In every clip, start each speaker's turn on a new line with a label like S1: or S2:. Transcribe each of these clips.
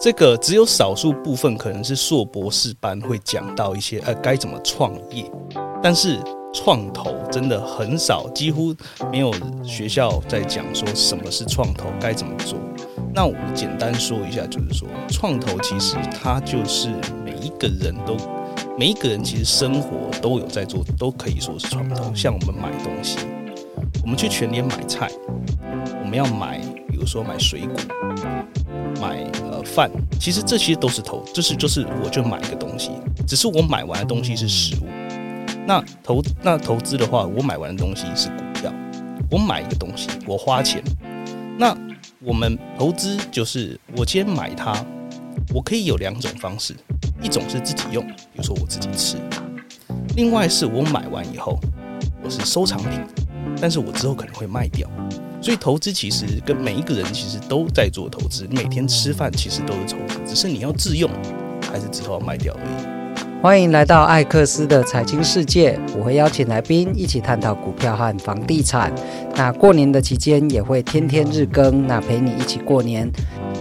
S1: 这个只有少数部分可能是硕博士班会讲到一些呃该怎么创业，但是创投真的很少，几乎没有学校在讲说什么是创投该怎么做。那我简单说一下，就是说创投其实它就是每一个人都每一个人其实生活都有在做，都可以说是创投。像我们买东西，我们去全联买菜，我们要买，比如说买水果。买呃饭，其实这些都是投，这是就是我就买一个东西，只是我买完的东西是食物。那投那投资的话，我买完的东西是股票。我买一个东西，我花钱。那我们投资就是我今天买它，我可以有两种方式，一种是自己用，比如说我自己吃；另外是我买完以后，我是收藏品，但是我之后可能会卖掉。所以投资其实跟每一个人其实都在做投资，你每天吃饭其实都是投资，只是你要自用还是之后要卖掉而已。
S2: 欢迎来到艾克斯的财经世界，我会邀请来宾一起探讨股票和房地产。那过年的期间也会天天日更，那陪你一起过年。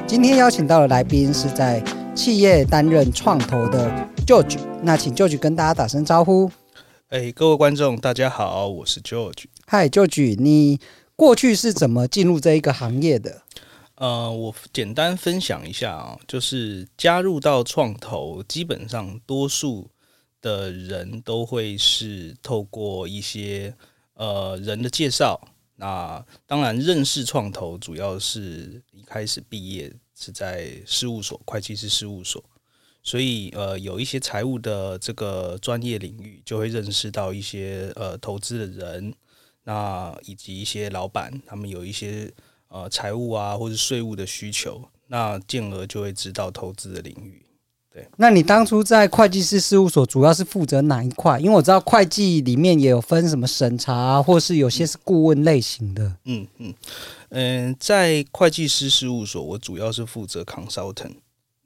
S2: 今天邀请到的来宾是在企业担任创投的 George，那请 George 跟大家打声招呼。
S1: 哎，各位观众大家好，我是 George。
S2: 嗨，George，你。过去是怎么进入这一个行业的？
S1: 呃，我简单分享一下啊，就是加入到创投，基本上多数的人都会是透过一些呃人的介绍。那当然认识创投，主要是一开始毕业是在事务所，会计师事务所，所以呃有一些财务的这个专业领域，就会认识到一些呃投资的人。那以及一些老板，他们有一些呃财务啊或者税务的需求，那进而就会知道投资的领域。对，
S2: 那你当初在会计师事务所主要是负责哪一块？因为我知道会计里面也有分什么审查啊，或是有些是顾问类型的。
S1: 嗯嗯嗯、呃，在会计师事务所，我主要是负责 consultant。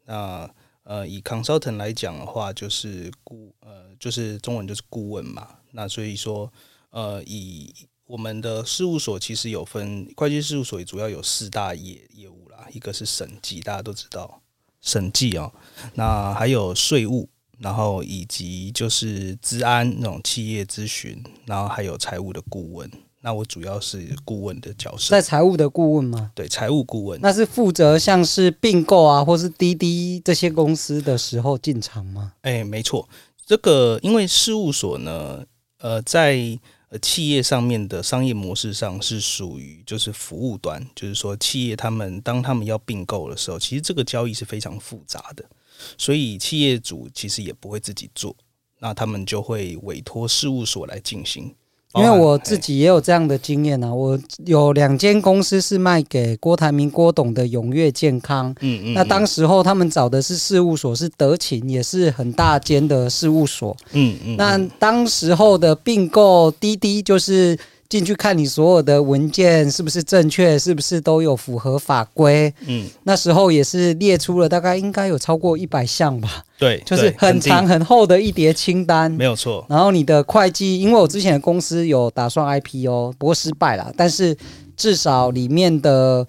S1: 那呃，以 consultant 来讲的话，就是顾呃，就是中文就是顾问嘛。那所以说。呃，以我们的事务所其实有分会计事务所，主要有四大业业务啦。一个是审计，大家都知道审计哦。那还有税务，然后以及就是资安那种企业咨询，然后还有财务的顾问。那我主要是顾问的角色，
S2: 在财务的顾问吗？
S1: 对，财务顾问。
S2: 那是负责像是并购啊，或是滴滴这些公司的时候进场吗？
S1: 哎，没错。这个因为事务所呢，呃，在呃，企业上面的商业模式上是属于就是服务端，就是说企业他们当他们要并购的时候，其实这个交易是非常复杂的，所以企业主其实也不会自己做，那他们就会委托事务所来进行。
S2: 因为我自己也有这样的经验啊，我有两间公司是卖给郭台铭、郭董的永越健康，嗯嗯，那当时候他们找的是事务所，是德勤，也是很大间的事务所，嗯嗯，那当时候的并购滴滴就是。进去看你所有的文件是不是正确，是不是都有符合法规？嗯，那时候也是列出了大概应该有超过一百项吧。
S1: 对，
S2: 就是很长很厚的一叠清单。
S1: 没有错。
S2: 然后你的会计，因为我之前的公司有打算 IPO，不过失败了。但是至少里面的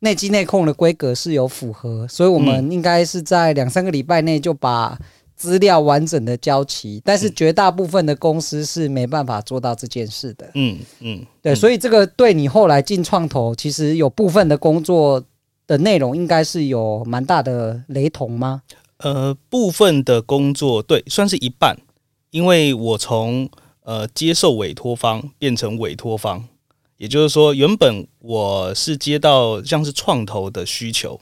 S2: 内机内控的规格是有符合，所以我们应该是在两三个礼拜内就把。资料完整的交齐，但是绝大部分的公司是没办法做到这件事的。嗯嗯，对，所以这个对你后来进创投，其实有部分的工作的内容应该是有蛮大的雷同吗？
S1: 呃，部分的工作对，算是一半，因为我从呃接受委托方变成委托方，也就是说，原本我是接到像是创投的需求，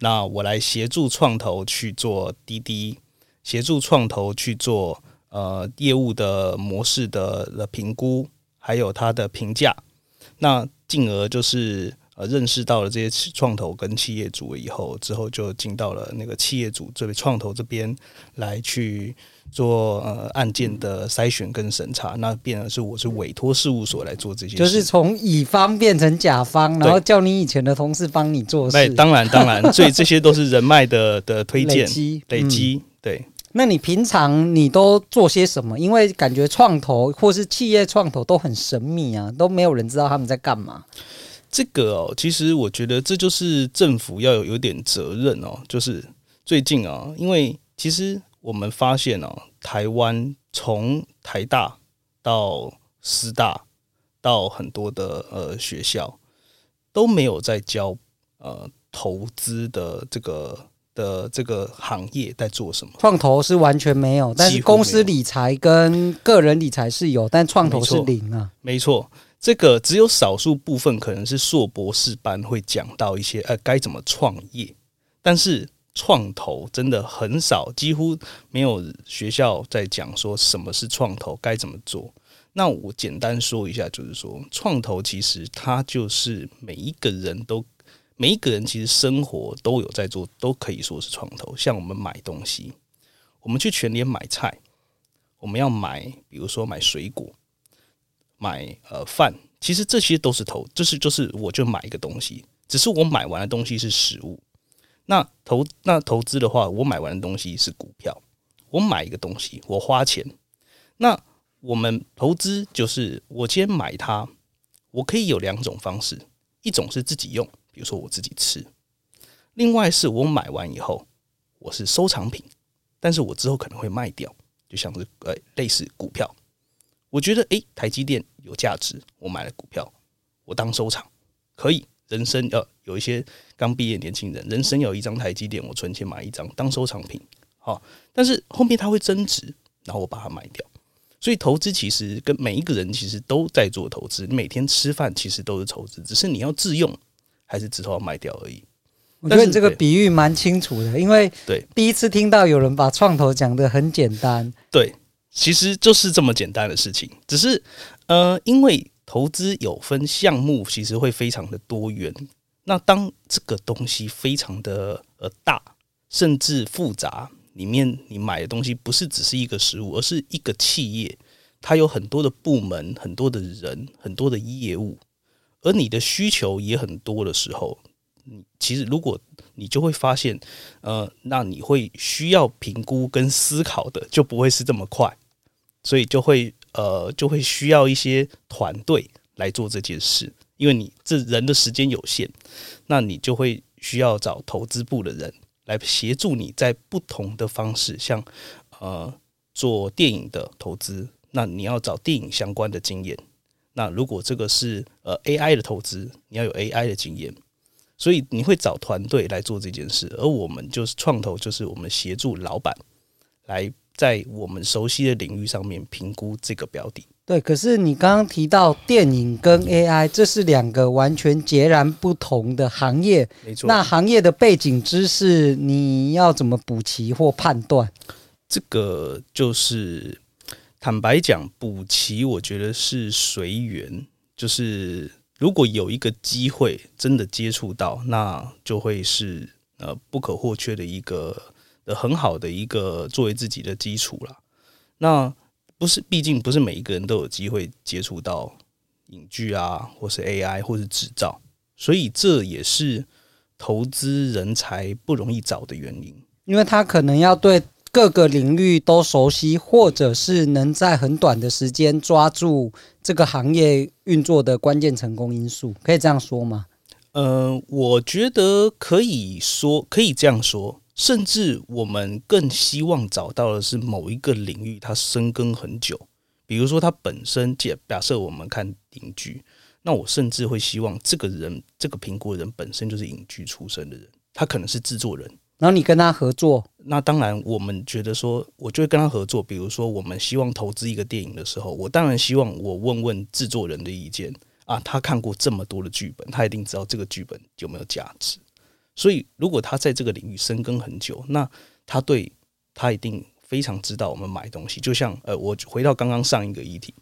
S1: 那我来协助创投去做滴滴。协助创投去做呃业务的模式的的评估，还有它的评价，那进而就是呃认识到了这些创投跟企业主以后，之后就进到了那个企业主这边创投这边来去做呃案件的筛选跟审查，那变成是我是委托事务所来做这些事，
S2: 就是从乙方变成甲方，然后叫你以前的同事帮你做事。
S1: 当然当然，所以这些都是人脉的的推荐累积。累积，对。
S2: 那你平常你都做些什么？因为感觉创投或是企业创投都很神秘啊，都没有人知道他们在干嘛。
S1: 这个哦，其实我觉得这就是政府要有有点责任哦。就是最近啊，因为其实我们发现哦，台湾从台大到师大到很多的呃学校都没有在教呃投资的这个的这个行业在做什么。
S2: 创投是完全没有，但是公司理财跟个人理财是有，但创投是零啊。
S1: 没错。这个只有少数部分可能是硕博士班会讲到一些呃该怎么创业，但是创投真的很少，几乎没有学校在讲说什么是创投该怎么做。那我简单说一下，就是说创投其实它就是每一个人都每一个人其实生活都有在做，都可以说是创投。像我们买东西，我们去全联买菜，我们要买，比如说买水果。买呃饭，其实这些都是投，这是就是我就买一个东西，只是我买完的东西是食物。那投那投资的话，我买完的东西是股票。我买一个东西，我花钱。那我们投资就是我先买它，我可以有两种方式，一种是自己用，比如说我自己吃；另外是我买完以后，我是收藏品，但是我之后可能会卖掉，就像是呃类似股票。我觉得诶，台积电有价值，我买了股票，我当收藏可以。人生要有一些刚毕业年轻人，人生有一张台积电，我存钱买一张当收藏品，好。但是后面它会增值，然后我把它卖掉。所以投资其实跟每一个人其实都在做投资，每天吃饭其实都是投资，只是你要自用还是之后要卖掉而已。
S2: 我觉得你这个比喻蛮清楚的，因为对第一次听到有人把创投讲得很简单，
S1: 对。其实就是这么简单的事情，只是呃，因为投资有分项目，其实会非常的多元。那当这个东西非常的呃大，甚至复杂，里面你买的东西不是只是一个实物，而是一个企业，它有很多的部门、很多的人、很多的业务，而你的需求也很多的时候，你其实如果你就会发现，呃，那你会需要评估跟思考的就不会是这么快。所以就会呃就会需要一些团队来做这件事，因为你这人的时间有限，那你就会需要找投资部的人来协助你在不同的方式，像呃做电影的投资，那你要找电影相关的经验。那如果这个是呃 AI 的投资，你要有 AI 的经验，所以你会找团队来做这件事，而我们就是创投，就是我们协助老板来。在我们熟悉的领域上面评估这个标的，
S2: 对。可是你刚刚提到电影跟 AI，这是两个完全截然不同的行业，没错。那行业的背景知识，你要怎么补齐或判断？
S1: 这个就是坦白讲，补齐我觉得是随缘。就是如果有一个机会真的接触到，那就会是呃不可或缺的一个。很好的一个作为自己的基础了。那不是，毕竟不是每一个人都有机会接触到影剧啊，或是 AI，或是制造，所以这也是投资人才不容易找的原因。
S2: 因为他可能要对各个领域都熟悉，或者是能在很短的时间抓住这个行业运作的关键成功因素，可以这样说吗？
S1: 呃，我觉得可以说，可以这样说。甚至我们更希望找到的是某一个领域，它深耕很久。比如说，它本身假假设我们看影剧，那我甚至会希望这个人，这个评估人本身就是影剧出身的人，他可能是制作人。
S2: 然后你跟他合作，
S1: 那当然我们觉得说，我就会跟他合作。比如说，我们希望投资一个电影的时候，我当然希望我问问制作人的意见啊，他看过这么多的剧本，他一定知道这个剧本有没有价值。所以，如果他在这个领域深耕很久，那他对他一定非常知道我们买东西。就像呃，我回到刚刚上一个议题，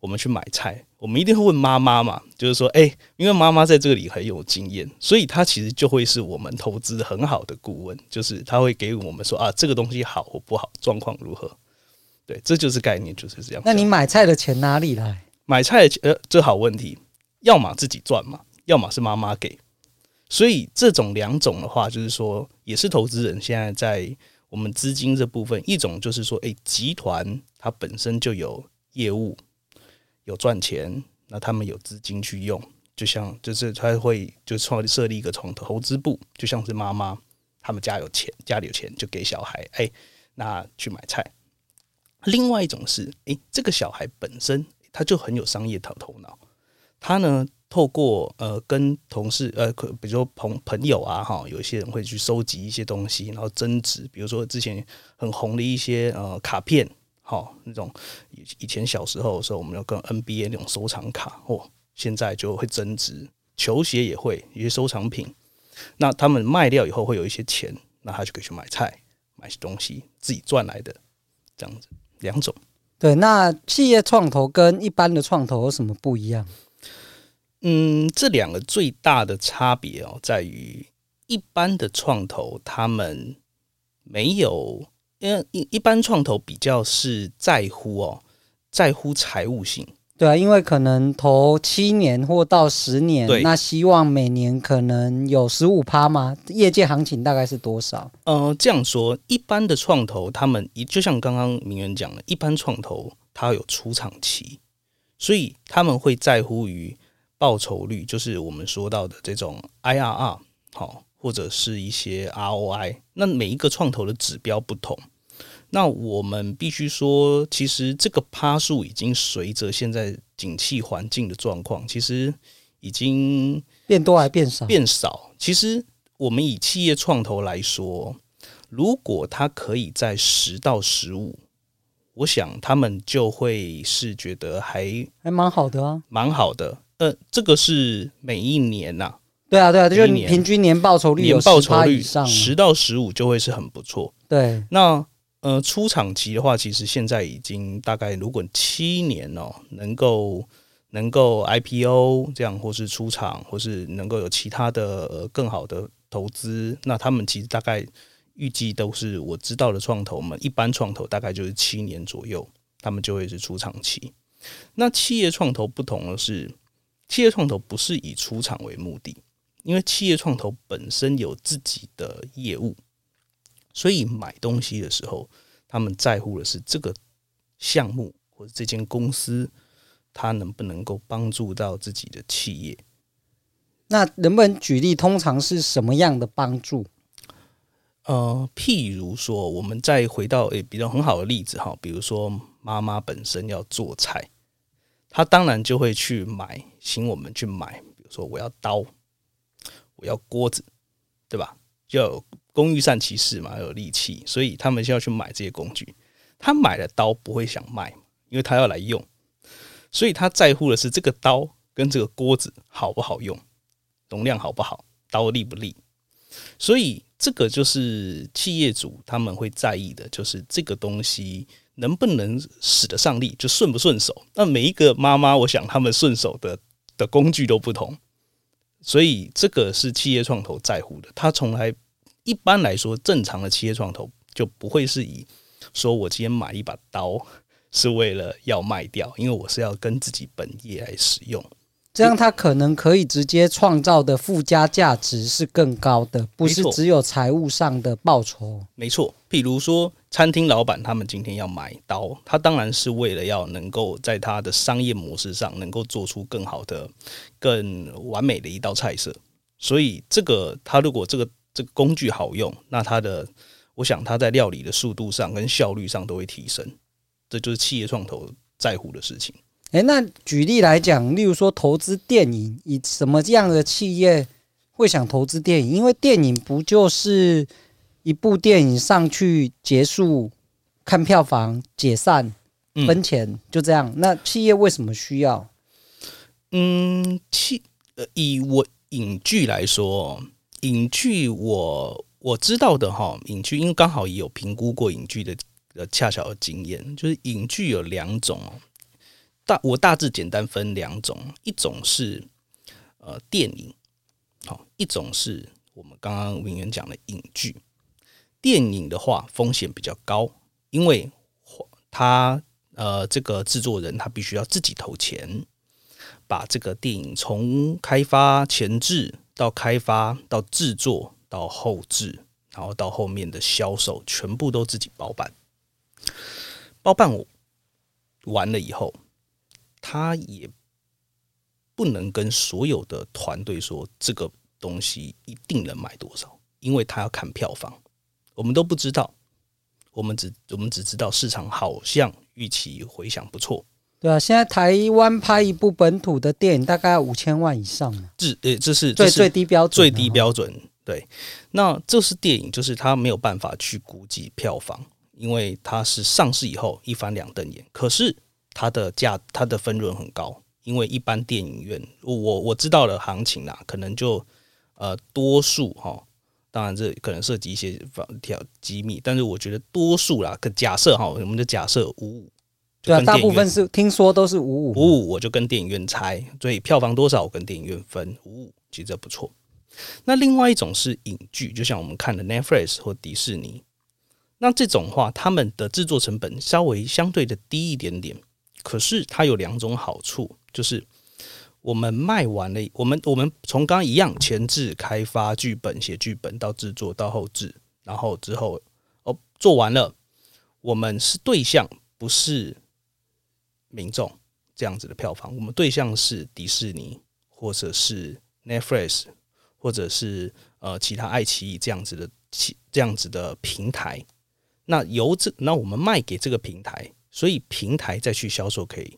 S1: 我们去买菜，我们一定会问妈妈嘛，就是说，哎，因为妈妈在这里很有经验，所以她其实就会是我们投资很好的顾问，就是她会给我们说啊，这个东西好或不好，状况如何？对，这就是概念，就是这样。
S2: 那你买菜的钱哪里来？
S1: 买菜的钱，呃，这好问题，要么自己赚嘛，要么是妈妈给。所以这种两种的话，就是说，也是投资人现在在我们资金这部分，一种就是说，诶，集团它本身就有业务，有赚钱，那他们有资金去用，就像就是他会就创设立一个创投资部，就像是妈妈他们家有钱，家里有钱就给小孩，哎、那去买菜。另外一种是，哎、欸，这个小孩本身他就很有商业头头脑，他呢透过呃跟同事呃，比如说朋朋友啊哈，有一些人会去收集一些东西，然后增值，比如说之前很红的一些呃卡片，哈，那种以以前小时候的时候，我们要跟 NBA 那种收藏卡哦。现在就会增值，球鞋也会一些收藏品。那他们卖掉以后会有一些钱，那他就可以去买菜，买些东西自己赚来的，这样子两种。
S2: 对，那企业创投跟一般的创投有什么不一样？
S1: 嗯，这两个最大的差别哦，在于一般的创投他们没有，因为一一般创投比较是在乎哦，在乎财务性。
S2: 对啊，因为可能投七年或到十年，那希望每年可能有十五趴吗？业界行情大概是多少？
S1: 呃，这样说，一般的创投他们一就像刚刚明远讲的，一般创投它有出场期，所以他们会在乎于报酬率，就是我们说到的这种 IRR 好，或者是一些 ROI。那每一个创投的指标不同。那我们必须说，其实这个趴数已经随着现在景气环境的状况，其实已经
S2: 变多还变少？
S1: 变少。其实我们以企业创投来说，如果它可以在十到十五，我想他们就会是觉得还
S2: 还蛮好的啊，
S1: 蛮好的。呃，这个是每一年呐、啊，
S2: 对啊，对啊，就是你平均年报酬率有十趴以上，
S1: 十到十五就会是很不错。
S2: 对，
S1: 那。呃，出厂期的话，其实现在已经大概，如果七年哦，能够能够 IPO 这样，或是出厂，或是能够有其他的、呃、更好的投资，那他们其实大概预计都是我知道的创投们，一般创投大概就是七年左右，他们就会是出厂期。那企业创投不同的是，企业创投不是以出厂为目的，因为企业创投本身有自己的业务。所以买东西的时候，他们在乎的是这个项目或者这间公司，它能不能够帮助到自己的企业。
S2: 那能不能举例？通常是什么样的帮助？
S1: 呃，譬如说，我们再回到诶比较很好的例子哈，比如说妈妈本身要做菜，她当然就会去买，请我们去买。比如说，我要刀，我要锅子，对吧？要有工欲善其事嘛，要有利器，所以他们就要去买这些工具。他买了刀不会想卖，因为他要来用，所以他在乎的是这个刀跟这个锅子好不好用，容量好不好，刀利不利。所以这个就是企业主他们会在意的，就是这个东西能不能使得上力，就顺不顺手。那每一个妈妈，我想他们顺手的的工具都不同。所以这个是企业创投在乎的，他从来一般来说正常的企业创投就不会是以说我今天买一把刀是为了要卖掉，因为我是要跟自己本业来使用。
S2: 这样，他可能可以直接创造的附加价值是更高的，不是只有财务上的报酬。
S1: 没错，比如说餐厅老板他们今天要买刀，他当然是为了要能够在他的商业模式上能够做出更好的、更完美的一道菜色。所以，这个他如果这个这个工具好用，那他的我想他在料理的速度上跟效率上都会提升。这就是企业创投在乎的事情。
S2: 诶，那举例来讲，例如说投资电影，以什么样的企业会想投资电影？因为电影不就是一部电影上去结束，看票房解散分钱，嗯、就这样。那企业为什么需要？
S1: 嗯，企呃，以我影剧来说，影剧我我知道的哈，影剧因为刚好也有评估过影剧的呃恰巧的经验，就是影剧有两种。大我大致简单分两种，一种是呃电影，好，一种是我们刚刚明远讲的影剧。电影的话风险比较高，因为他呃这个制作人他必须要自己投钱，把这个电影从开发前置到开发到制作到后置，然后到后面的销售，全部都自己包办。包办完了以后。他也不能跟所有的团队说这个东西一定能卖多少，因为他要看票房，我们都不知道，我们只我们只知道市场好像预期回响不错。
S2: 对啊，现在台湾拍一部本土的电影大概要五千万以上呢，
S1: 这呃这是
S2: 最最低标准，
S1: 最低标准。对，那这是电影，就是他没有办法去估计票房，因为它是上市以后一翻两瞪眼。可是它的价，它的分润很高，因为一般电影院，我我知道的行情啦，可能就呃多数哈，当然这可能涉及一些条机密，但是我觉得多数啦，可假设哈，我们的假设五五，
S2: 对啊，大部分是听说都是五五
S1: 五五，我就跟电影院拆，所以票房多少我跟电影院分五五，其实这不错。那另外一种是影剧，就像我们看的 Netflix 或迪士尼，那这种话，他们的制作成本稍微相对的低一点点，可是它有两种好处，就是我们卖完了，我们我们从刚刚一样前置开发剧本、写剧本到制作到后制，然后之后哦做完了，我们是对象，不是民众这样子的票房，我们对象是迪士尼或者是 Netflix。或者是呃其他爱奇艺这样子的其这样子的平台，那由这那我们卖给这个平台，所以平台再去销售给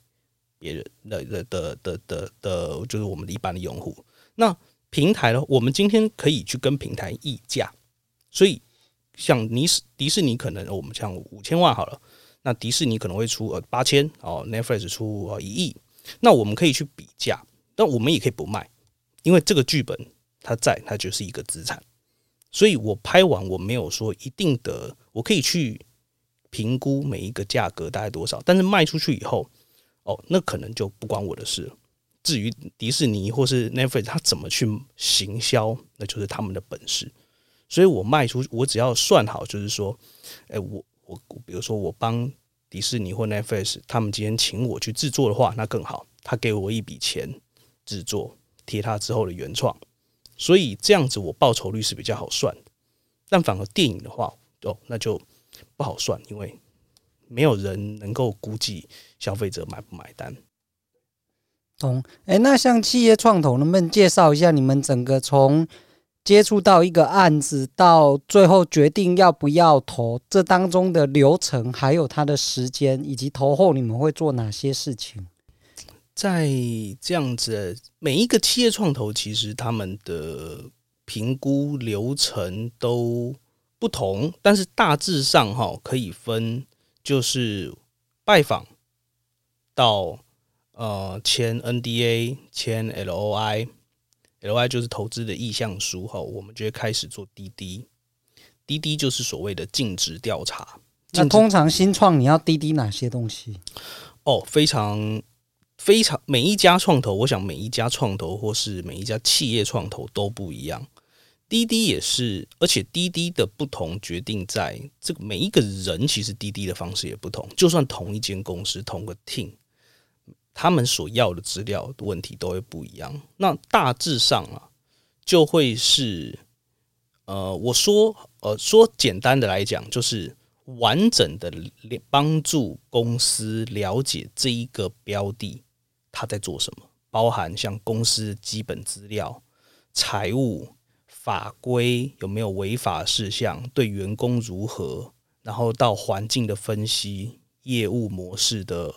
S1: 别人的的的的的的，就是我们的一般的用户。那平台呢，我们今天可以去跟平台议价，所以像尼斯迪士尼可能我们像五千万好了，那迪士尼可能会出呃八千哦，Netflix 出呃一亿，那我们可以去比价，但我们也可以不卖，因为这个剧本。它在，它就是一个资产，所以我拍完我没有说一定的，我可以去评估每一个价格大概多少，但是卖出去以后，哦，那可能就不关我的事了。至于迪士尼或是 Netflix，它怎么去行销，那就是他们的本事。所以我卖出，我只要算好，就是说，哎，我我比如说我帮迪士尼或 Netflix，他们今天请我去制作的话，那更好，他给我一笔钱制作，贴他之后的原创。所以这样子我报酬率是比较好算的，但反而电影的话，哦，那就不好算，因为没有人能够估计消费者买不买单。
S2: 懂？哎，那像企业创投，能不能介绍一下你们整个从接触到一个案子到最后决定要不要投，这当中的流程，还有它的时间，以及投后你们会做哪些事情？
S1: 在这样子，每一个企业创投其实他们的评估流程都不同，但是大致上哈可以分，就是拜访到呃签 NDA、签 LOI，LOI 就是投资的意向书哈，我们就会开始做滴滴，滴滴就是所谓的尽职调查。
S2: 那通常新创你要滴滴哪些东西？
S1: 哦，非常。非常每一家创投，我想每一家创投或是每一家企业创投都不一样。滴滴也是，而且滴滴的不同决定在这个每一个人，其实滴滴的方式也不同。就算同一间公司，同个 team，他们所要的资料的问题都会不一样。那大致上啊，就会是，呃，我说，呃，说简单的来讲，就是。完整的帮助公司了解这一个标的他在做什么，包含像公司基本资料、财务、法规有没有违法事项，对员工如何，然后到环境的分析、业务模式的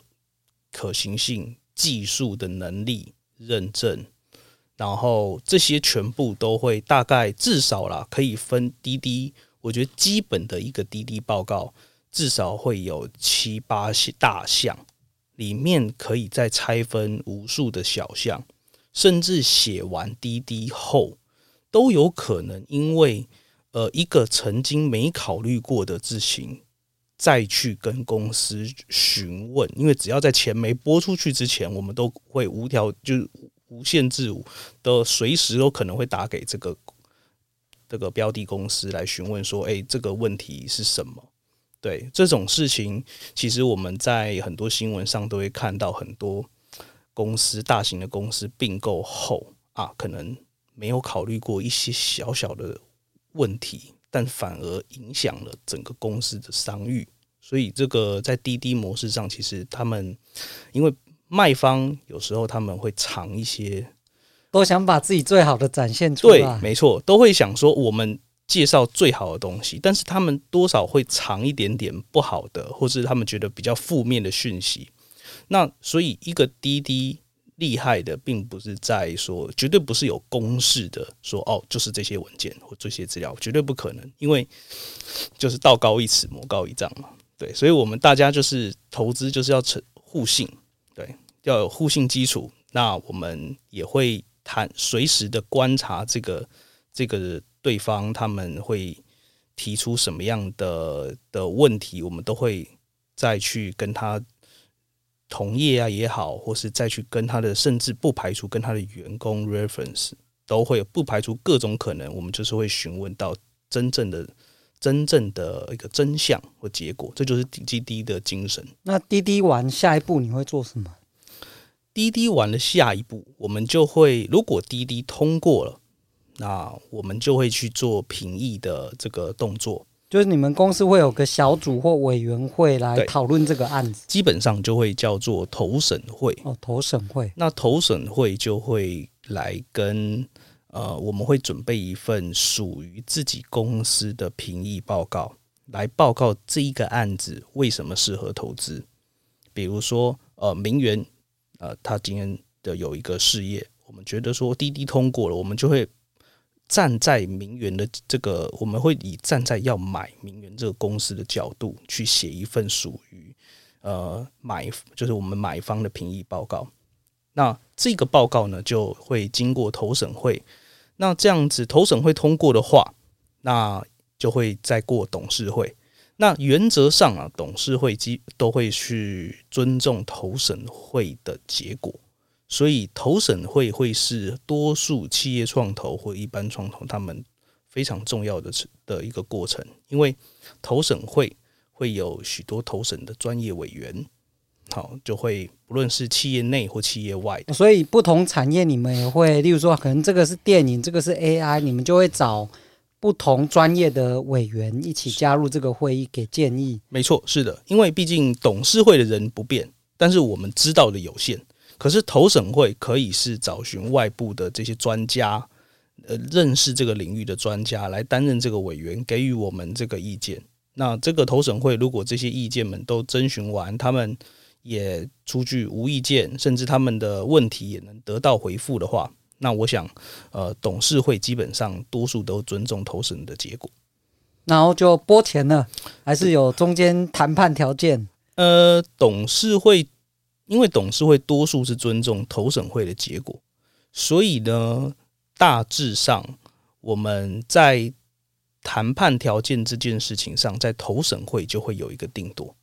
S1: 可行性、技术的能力认证，然后这些全部都会大概至少啦，可以分滴滴。我觉得基本的一个滴滴报告至少会有七八大项，里面可以再拆分无数的小项，甚至写完滴滴后都有可能因为呃一个曾经没考虑过的事情再去跟公司询问，因为只要在钱没拨出去之前，我们都会无条就是无限制的随时都可能会打给这个。这个标的公司来询问说：“哎，这个问题是什么？”对这种事情，其实我们在很多新闻上都会看到很多公司、大型的公司并购后啊，可能没有考虑过一些小小的问题，但反而影响了整个公司的商誉。所以，这个在滴滴模式上，其实他们因为卖方有时候他们会藏一些，
S2: 都想把自己最好的展现出来。
S1: 对，没错，都会想说我们介绍最好的东西，但是他们多少会藏一点点不好的，或是他们觉得比较负面的讯息。那所以一个滴滴厉害的，并不是在说绝对不是有公式的说哦，就是这些文件或这些资料，绝对不可能，因为就是道高一尺，魔高一丈嘛。对，所以我们大家就是投资就是要成互信，对，要有互信基础。那我们也会谈，随时的观察这个这个对方他们会提出什么样的的问题，我们都会再去跟他。同业啊也好，或是再去跟他的，甚至不排除跟他的员工 reference 都会有，不排除各种可能，我们就是会询问到真正的、真正的一个真相或结果，这就是滴滴的精神。
S2: 那滴滴完下一步你会做什么？
S1: 滴滴完了下一步，我们就会，如果滴滴通过了，那我们就会去做评议的这个动作。
S2: 就是你们公司会有个小组或委员会来讨论这个案子，
S1: 基本上就会叫做投审会。
S2: 哦，投审会。
S1: 那投审会就会来跟呃，我们会准备一份属于自己公司的评议报告，来报告这一个案子为什么适合投资。比如说，呃，名媛，呃，他今天的有一个事业，我们觉得说滴滴通过了，我们就会。站在名媛的这个，我们会以站在要买名媛这个公司的角度去写一份属于呃买，就是我们买方的评议报告。那这个报告呢，就会经过投审会。那这样子投审会通过的话，那就会再过董事会。那原则上啊，董事会基都会去尊重投审会的结果。所以投审会会是多数企业创投或一般创投他们非常重要的的一个过程，因为投审会会有许多投审的专业委员，好，就会不论是企业内或企业外的。
S2: 所以不同产业你们也会，例如说可能这个是电影，这个是 AI，你们就会找不同专业的委员一起加入这个会议给建议。
S1: 没错，是的，因为毕竟董事会的人不变，但是我们知道的有限。可是投审会可以是找寻外部的这些专家，呃，认识这个领域的专家来担任这个委员，给予我们这个意见。那这个投审会如果这些意见们都征询完，他们也出具无意见，甚至他们的问题也能得到回复的话，那我想，呃，董事会基本上多数都尊重投审的结果，
S2: 然后就拨钱了，还是有中间谈判条件？
S1: 呃，董事会。因为董事会多数是尊重投审会的结果，所以呢，大致上我们在谈判条件这件事情上，在投审会就会有一个定夺。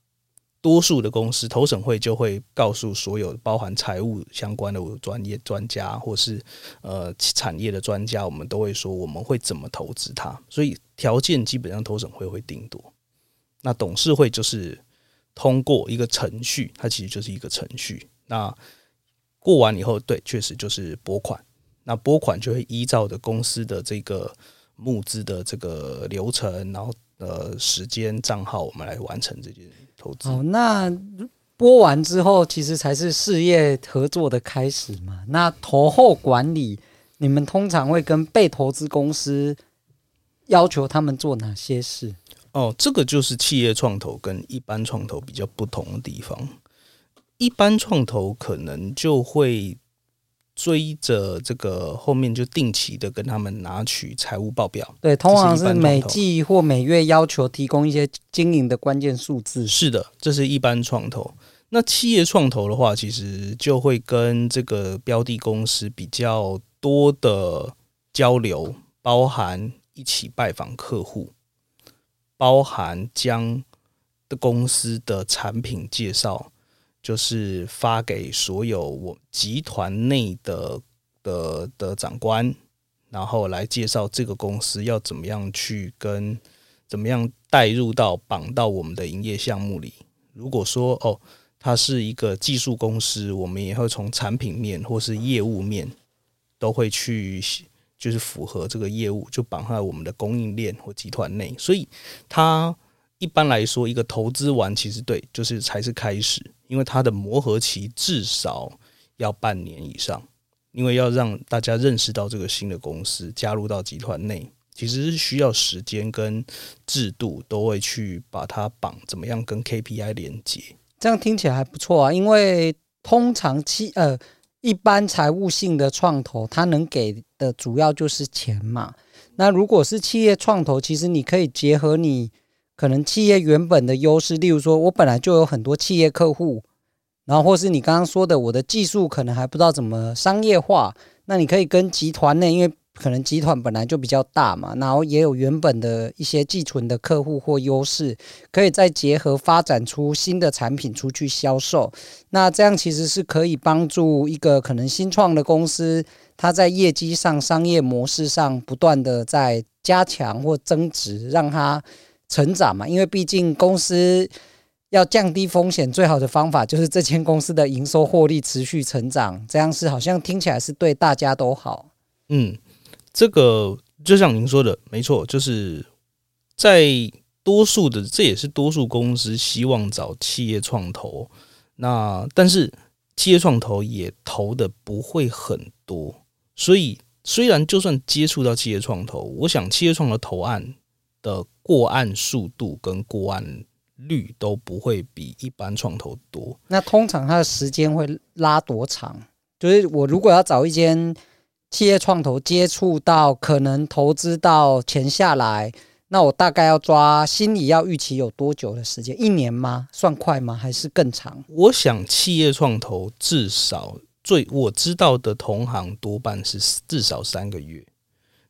S1: 多数的公司投审会就会告诉所有包含财务相关的专业专家，或是呃产业的专家，我们都会说我们会怎么投资它。所以条件基本上投审会会定夺。那董事会就是。通过一个程序，它其实就是一个程序。那过完以后，对，确实就是拨款。那拨款就会依照的公司的这个募资的这个流程，然后呃时间账号，我们来完成这件投资。
S2: 哦，那拨完之后，其实才是事业合作的开始嘛。那投后管理，你们通常会跟被投资公司要求他们做哪些事？
S1: 哦，这个就是企业创投跟一般创投比较不同的地方。一般创投可能就会追着这个后面就定期的跟他们拿取财务报表，
S2: 对，通常是每季或每月要求提供一些经营的关键数字。
S1: 是的，这是一般创投。那企业创投的话，其实就会跟这个标的公司比较多的交流，包含一起拜访客户。包含将的公司的产品介绍，就是发给所有我集团内的的的长官，然后来介绍这个公司要怎么样去跟怎么样带入到绑到我们的营业项目里。如果说哦，它是一个技术公司，我们也会从产品面或是业务面都会去。就是符合这个业务，就绑在我们的供应链或集团内，所以它一般来说，一个投资完其实对，就是才是开始，因为它的磨合期至少要半年以上，因为要让大家认识到这个新的公司，加入到集团内，其实是需要时间跟制度都会去把它绑，怎么样跟 KPI 连接。
S2: 这样听起来还不错啊，因为通常期呃。一般财务性的创投，它能给的主要就是钱嘛。那如果是企业创投，其实你可以结合你可能企业原本的优势，例如说我本来就有很多企业客户，然后或是你刚刚说的我的技术可能还不知道怎么商业化，那你可以跟集团内，因为。可能集团本来就比较大嘛，然后也有原本的一些寄存的客户或优势，可以再结合发展出新的产品出去销售。那这样其实是可以帮助一个可能新创的公司，它在业绩上、商业模式上不断的在加强或增值，让它成长嘛。因为毕竟公司要降低风险，最好的方法就是这间公司的营收获利持续成长，这样是好像听起来是对大家都好。
S1: 嗯。这个就像您说的，没错，就是在多数的，这也是多数公司希望找企业创投。那但是企业创投也投的不会很多，所以虽然就算接触到企业创投，我想企业创投投案的过案速度跟过案率都不会比一般创投多。
S2: 那通常它的时间会拉多长？就是我如果要找一间。企业创投接触到可能投资到钱下来，那我大概要抓心理要预期有多久的时间？一年吗？算快吗？还是更长？
S1: 我想企业创投至少最我知道的同行多半是至少三个月。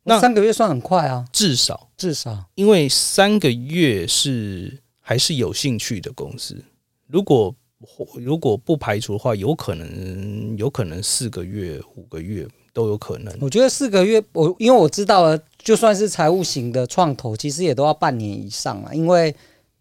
S2: 那三个月算很快啊，
S1: 至少
S2: 至少，
S1: 因为三个月是还是有兴趣的公司。如果如果不排除的话，有可能有可能四个月、五个月。都有可能。
S2: 我觉得四个月，我因为我知道了，就算是财务型的创投，其实也都要半年以上了，因为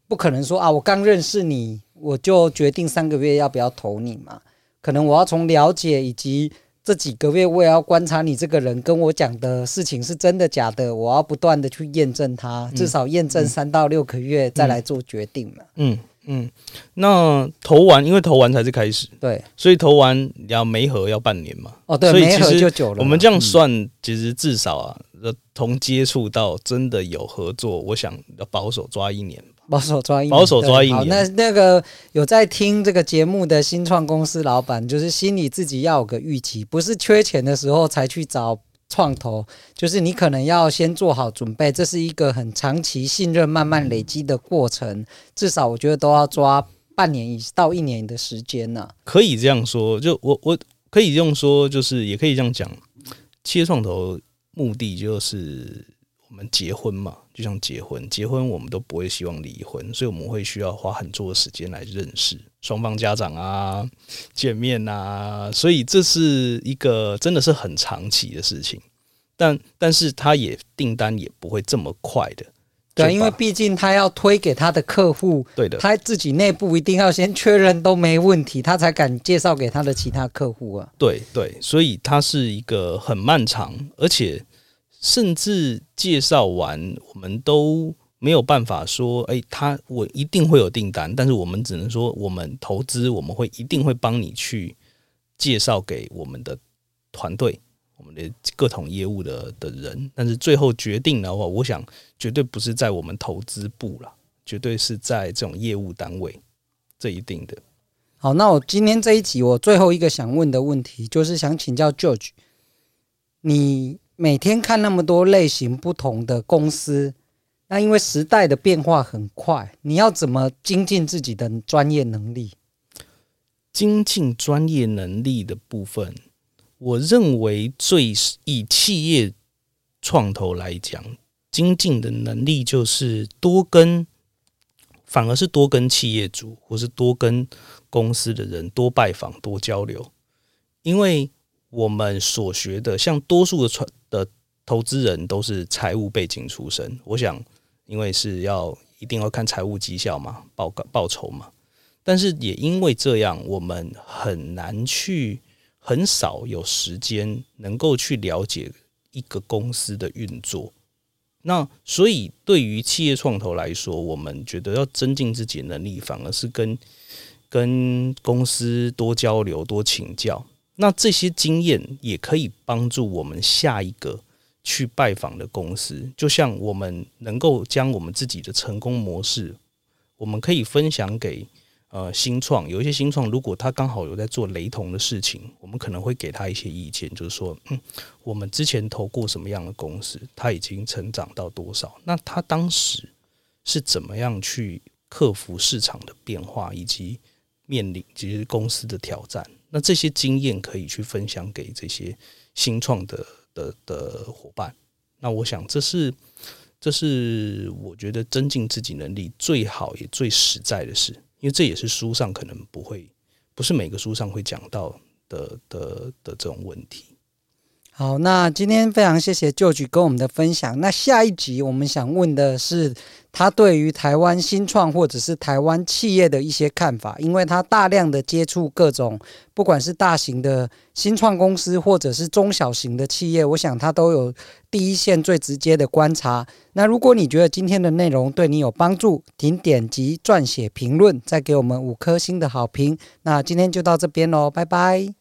S2: 不可能说啊，我刚认识你，我就决定三个月要不要投你嘛。可能我要从了解以及这几个月，我也要观察你这个人跟我讲的事情是真的假的，我要不断的去验证它，至少验证三到六个月再来做决定嘛。
S1: 嗯。嗯嗯，那投完，因为投完才是开始，
S2: 对，
S1: 所以投完要没合要半年嘛。
S2: 哦，对，没合就久了。
S1: 我们这样算，其实至少啊，从接触到真的有合作，我想要保守抓一年。
S2: 保守抓一年，
S1: 保守抓一年。好，
S2: 那那个有在听这个节目的新创公司老板，就是心里自己要有个预期，不是缺钱的时候才去找。创投就是你可能要先做好准备，这是一个很长期信任慢慢累积的过程，至少我觉得都要抓半年以到一年的时间呢、
S1: 可以这样说，就我我可以用说，就是也可以这样讲，切创投目的就是我们结婚嘛，就像结婚，结婚我们都不会希望离婚，所以我们会需要花很多的时间来认识双方家长啊，见面啊，所以这是一个真的是很长期的事情。但但是他也订单也不会这么快的，
S2: 对，因为毕竟他要推给他的客户，
S1: 对的，
S2: 他自己内部一定要先确认都没问题，他才敢介绍给他的其他客户啊。
S1: 对对，所以它是一个很漫长，而且甚至介绍完，我们都没有办法说，哎，他我一定会有订单，但是我们只能说，我们投资我们会一定会帮你去介绍给我们的团队。我们的各种业务的的人，但是最后决定的话，我想绝对不是在我们投资部了，绝对是在这种业务单位，这一定的。
S2: 好，那我今天这一集我最后一个想问的问题，就是想请教 George，你每天看那么多类型不同的公司，那因为时代的变化很快，你要怎么精进自己的专业能力？
S1: 精进专业能力的部分。我认为最以企业创投来讲，精进的能力就是多跟，反而是多跟企业主或是多跟公司的人多拜访、多交流，因为我们所学的，像多数的创投资人都是财务背景出身，我想，因为是要一定要看财务绩效嘛，报告报酬嘛，但是也因为这样，我们很难去。很少有时间能够去了解一个公司的运作，那所以对于企业创投来说，我们觉得要增进自己能力，反而是跟跟公司多交流、多请教。那这些经验也可以帮助我们下一个去拜访的公司。就像我们能够将我们自己的成功模式，我们可以分享给。呃，新创有一些新创，如果他刚好有在做雷同的事情，我们可能会给他一些意见，就是说，嗯，我们之前投过什么样的公司，他已经成长到多少？那他当时是怎么样去克服市场的变化，以及面临其实公司的挑战？那这些经验可以去分享给这些新创的的的伙伴。那我想，这是这是我觉得增进自己能力最好也最实在的事。因为这也是书上可能不会，不是每个书上会讲到的的的这种问题。
S2: 好，那今天非常谢谢旧局跟我们的分享。那下一集我们想问的是。他对于台湾新创或者是台湾企业的一些看法，因为他大量的接触各种，不管是大型的新创公司或者是中小型的企业，我想他都有第一线最直接的观察。那如果你觉得今天的内容对你有帮助，请点击撰写评论，再给我们五颗星的好评。那今天就到这边喽，拜拜。